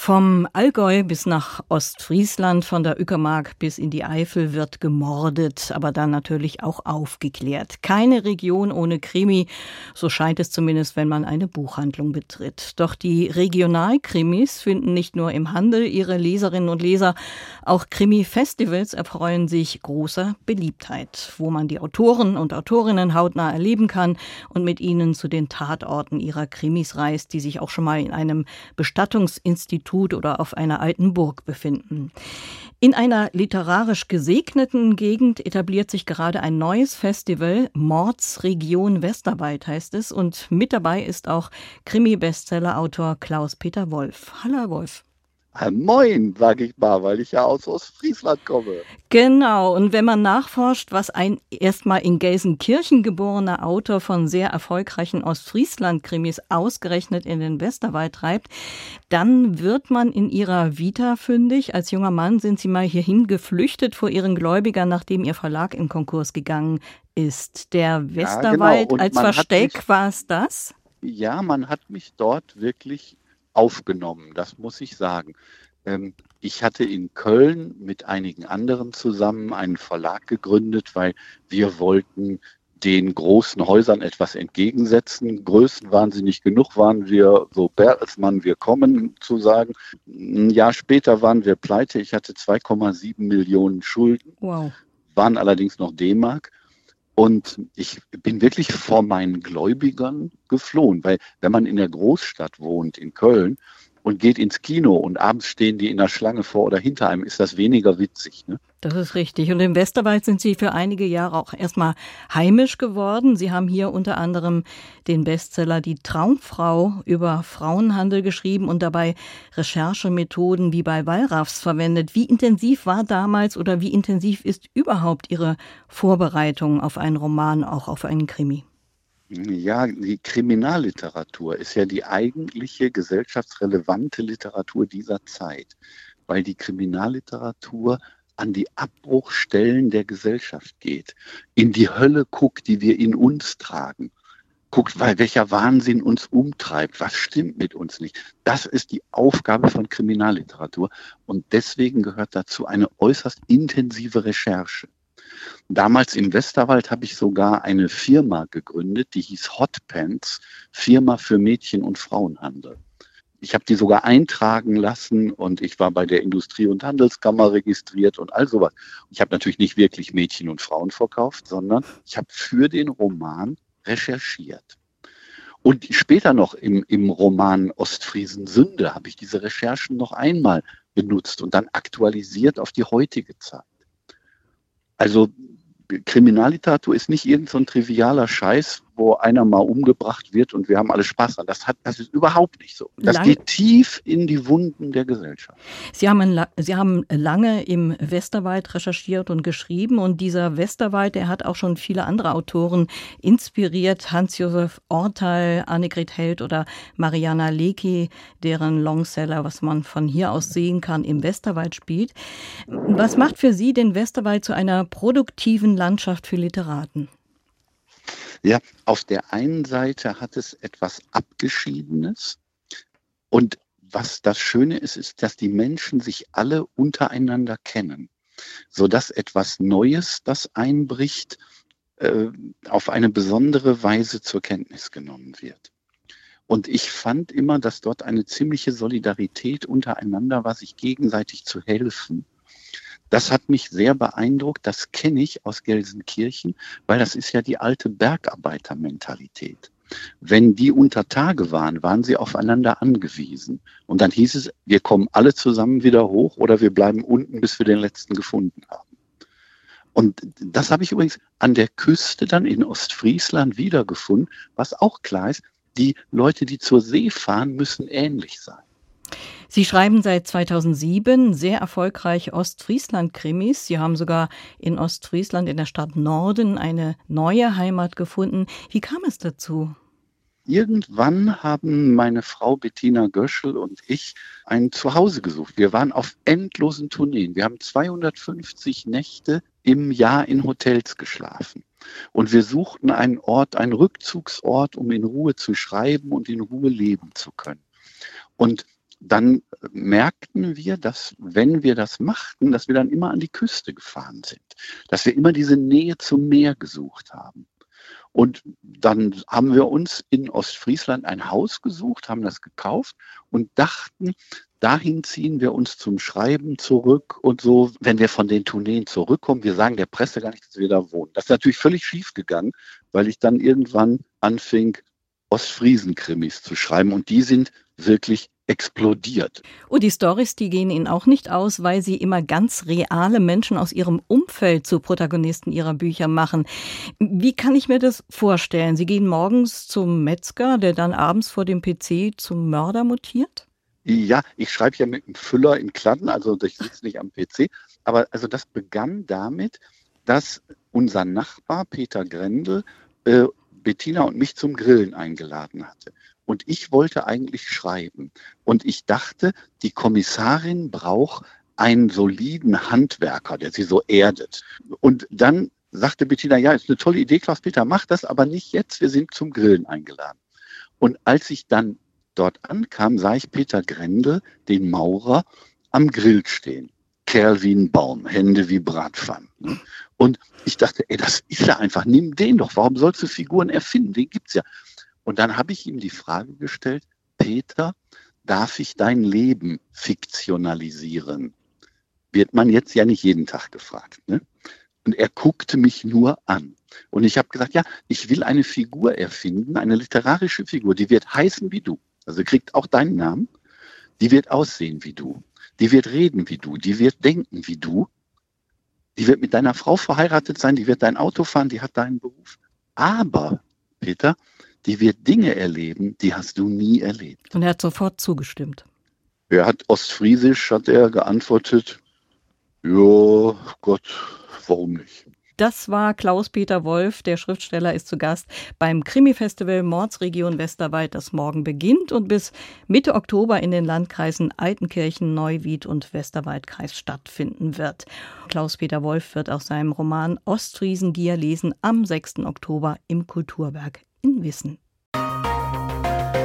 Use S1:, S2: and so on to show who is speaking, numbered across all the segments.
S1: Vom Allgäu bis nach Ostfriesland, von der Uckermark bis in die Eifel wird gemordet, aber dann natürlich auch aufgeklärt. Keine Region ohne Krimi, so scheint es zumindest, wenn man eine Buchhandlung betritt. Doch die Regionalkrimis finden nicht nur im Handel ihre Leserinnen und Leser, auch Krimi-Festivals erfreuen sich großer Beliebtheit, wo man die Autoren und Autorinnen hautnah erleben kann und mit ihnen zu den Tatorten ihrer Krimis reist, die sich auch schon mal in einem Bestattungsinstitut Institut oder auf einer alten Burg befinden. In einer literarisch gesegneten Gegend etabliert sich gerade ein neues Festival, Mordsregion Westerwald heißt es, und mit dabei ist auch Krimi-Bestseller-Autor Klaus-Peter Wolf. Hallo, Wolf.
S2: Moin, sage ich mal, weil ich ja aus Ostfriesland komme.
S1: Genau, und wenn man nachforscht, was ein erstmal in Gelsenkirchen geborener Autor von sehr erfolgreichen Ostfriesland-Krimis ausgerechnet in den Westerwald treibt, dann wird man in ihrer Vita fündig. Als junger Mann sind sie mal hierhin geflüchtet vor ihren Gläubigern, nachdem ihr Verlag in Konkurs gegangen ist. Der Westerwald ja, genau. als Versteck war es das?
S2: Ja, man hat mich dort wirklich aufgenommen, das muss ich sagen. Ähm, ich hatte in Köln mit einigen anderen zusammen einen Verlag gegründet, weil wir wollten den großen Häusern etwas entgegensetzen. Größen waren sie nicht genug, waren wir so Bertelsmann, wir kommen zu sagen. Ein Jahr später waren wir pleite. Ich hatte 2,7 Millionen Schulden, wow. waren allerdings noch D-Mark. Und ich bin wirklich vor meinen Gläubigern geflohen, weil wenn man in der Großstadt wohnt, in Köln, und geht ins Kino und abends stehen die in der Schlange vor oder hinter einem, ist das weniger witzig. Ne?
S1: Das ist richtig. Und im Westerwald sind Sie für einige Jahre auch erstmal heimisch geworden. Sie haben hier unter anderem den Bestseller Die Traumfrau über Frauenhandel geschrieben und dabei Recherchemethoden wie bei Wallraffs verwendet. Wie intensiv war damals oder wie intensiv ist überhaupt Ihre Vorbereitung auf einen Roman, auch auf einen Krimi?
S2: Ja, die Kriminalliteratur ist ja die eigentliche gesellschaftsrelevante Literatur dieser Zeit, weil die Kriminalliteratur an die Abbruchstellen der Gesellschaft geht, in die Hölle guckt, die wir in uns tragen, guckt, weil welcher Wahnsinn uns umtreibt, was stimmt mit uns nicht. Das ist die Aufgabe von Kriminalliteratur und deswegen gehört dazu eine äußerst intensive Recherche. Damals im Westerwald habe ich sogar eine Firma gegründet, die hieß Hot Pants, Firma für Mädchen- und Frauenhandel. Ich habe die sogar eintragen lassen und ich war bei der Industrie- und Handelskammer registriert und all sowas. Ich habe natürlich nicht wirklich Mädchen und Frauen verkauft, sondern ich habe für den Roman recherchiert. Und später noch im, im Roman Ostfriesen Sünde habe ich diese Recherchen noch einmal benutzt und dann aktualisiert auf die heutige Zeit. Also Kriminalliteratur ist nicht irgendein so trivialer Scheiß, wo einer mal umgebracht wird und wir haben alle Spaß an. Das, hat, das ist überhaupt nicht so. Das Lang geht tief in die Wunden der Gesellschaft.
S1: Sie haben, Sie haben lange im Westerwald recherchiert und geschrieben und dieser Westerwald, der hat auch schon viele andere Autoren inspiriert. Hans-Josef Ortal, Annegret Held oder Mariana Lecki, deren Longseller, was man von hier aus sehen kann, im Westerwald spielt. Was macht für Sie den Westerwald zu einer produktiven Landschaft für Literaten?
S2: Ja, auf der einen Seite hat es etwas Abgeschiedenes und was das Schöne ist, ist, dass die Menschen sich alle untereinander kennen, sodass etwas Neues, das einbricht, äh, auf eine besondere Weise zur Kenntnis genommen wird. Und ich fand immer, dass dort eine ziemliche Solidarität untereinander war, sich gegenseitig zu helfen das hat mich sehr beeindruckt. Das kenne ich aus Gelsenkirchen, weil das ist ja die alte Bergarbeitermentalität. Wenn die unter Tage waren, waren sie aufeinander angewiesen. Und dann hieß es, wir kommen alle zusammen wieder hoch oder wir bleiben unten, bis wir den letzten gefunden haben. Und das habe ich übrigens an der Küste dann in Ostfriesland wiedergefunden, was auch klar ist, die Leute, die zur See fahren, müssen ähnlich sein.
S1: Sie schreiben seit 2007 sehr erfolgreich Ostfriesland-Krimis. Sie haben sogar in Ostfriesland in der Stadt Norden eine neue Heimat gefunden. Wie kam es dazu?
S2: Irgendwann haben meine Frau Bettina Göschel und ich ein Zuhause gesucht. Wir waren auf endlosen Tourneen. Wir haben 250 Nächte im Jahr in Hotels geschlafen. Und wir suchten einen Ort, einen Rückzugsort, um in Ruhe zu schreiben und in Ruhe leben zu können. Und dann merkten wir, dass wenn wir das machten, dass wir dann immer an die Küste gefahren sind, dass wir immer diese Nähe zum Meer gesucht haben. Und dann haben wir uns in Ostfriesland ein Haus gesucht, haben das gekauft und dachten, dahin ziehen wir uns zum Schreiben zurück und so, wenn wir von den Tourneen zurückkommen, wir sagen der Presse gar nicht, dass wir da wohnen. Das ist natürlich völlig schief gegangen, weil ich dann irgendwann anfing, Ostfriesen-Krimis zu schreiben und die sind wirklich explodiert.
S1: Und die Stories, die gehen Ihnen auch nicht aus, weil Sie immer ganz reale Menschen aus Ihrem Umfeld zu Protagonisten Ihrer Bücher machen. Wie kann ich mir das vorstellen? Sie gehen morgens zum Metzger, der dann abends vor dem PC zum Mörder mutiert?
S2: Ja, ich schreibe ja mit einem Füller in Kladden, also ich sitze nicht am PC. Aber also das begann damit, dass unser Nachbar Peter Grendel äh, Bettina und mich zum Grillen eingeladen hatte. Und ich wollte eigentlich schreiben. Und ich dachte, die Kommissarin braucht einen soliden Handwerker, der sie so erdet. Und dann sagte Bettina, ja, ist eine tolle Idee, Klaus-Peter, mach das, aber nicht jetzt, wir sind zum Grillen eingeladen. Und als ich dann dort ankam, sah ich Peter Grendel, den Maurer, am Grill stehen. Kerl wie ein Baum, Hände wie Bratpfannen. Ne? Und ich dachte, ey, das ist ja einfach, nimm den doch. Warum sollst du Figuren erfinden? Den gibt's ja. Und dann habe ich ihm die Frage gestellt, Peter, darf ich dein Leben fiktionalisieren? Wird man jetzt ja nicht jeden Tag gefragt. Ne? Und er guckte mich nur an. Und ich habe gesagt, ja, ich will eine Figur erfinden, eine literarische Figur, die wird heißen wie du. Also kriegt auch deinen Namen. Die wird aussehen wie du. Die wird reden wie du. Die wird denken wie du. Die wird mit deiner Frau verheiratet sein. Die wird dein Auto fahren. Die hat deinen Beruf. Aber, Peter, die wird Dinge erleben, die hast du nie erlebt.
S1: Und er hat sofort zugestimmt.
S2: Er hat ostfriesisch, hat er geantwortet, ja, Gott, warum nicht?
S1: Das war Klaus-Peter Wolf, der Schriftsteller ist zu Gast beim Krimi-Festival Mordsregion Westerwald, das morgen beginnt und bis Mitte Oktober in den Landkreisen Altenkirchen, Neuwied und Westerwaldkreis stattfinden wird. Klaus-Peter Wolf wird auch seinem Roman Ostfriesengier lesen am 6. Oktober im Kulturwerk in Wissen.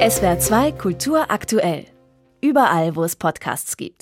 S3: SWR 2 Kultur aktuell. Überall, wo es Podcasts gibt.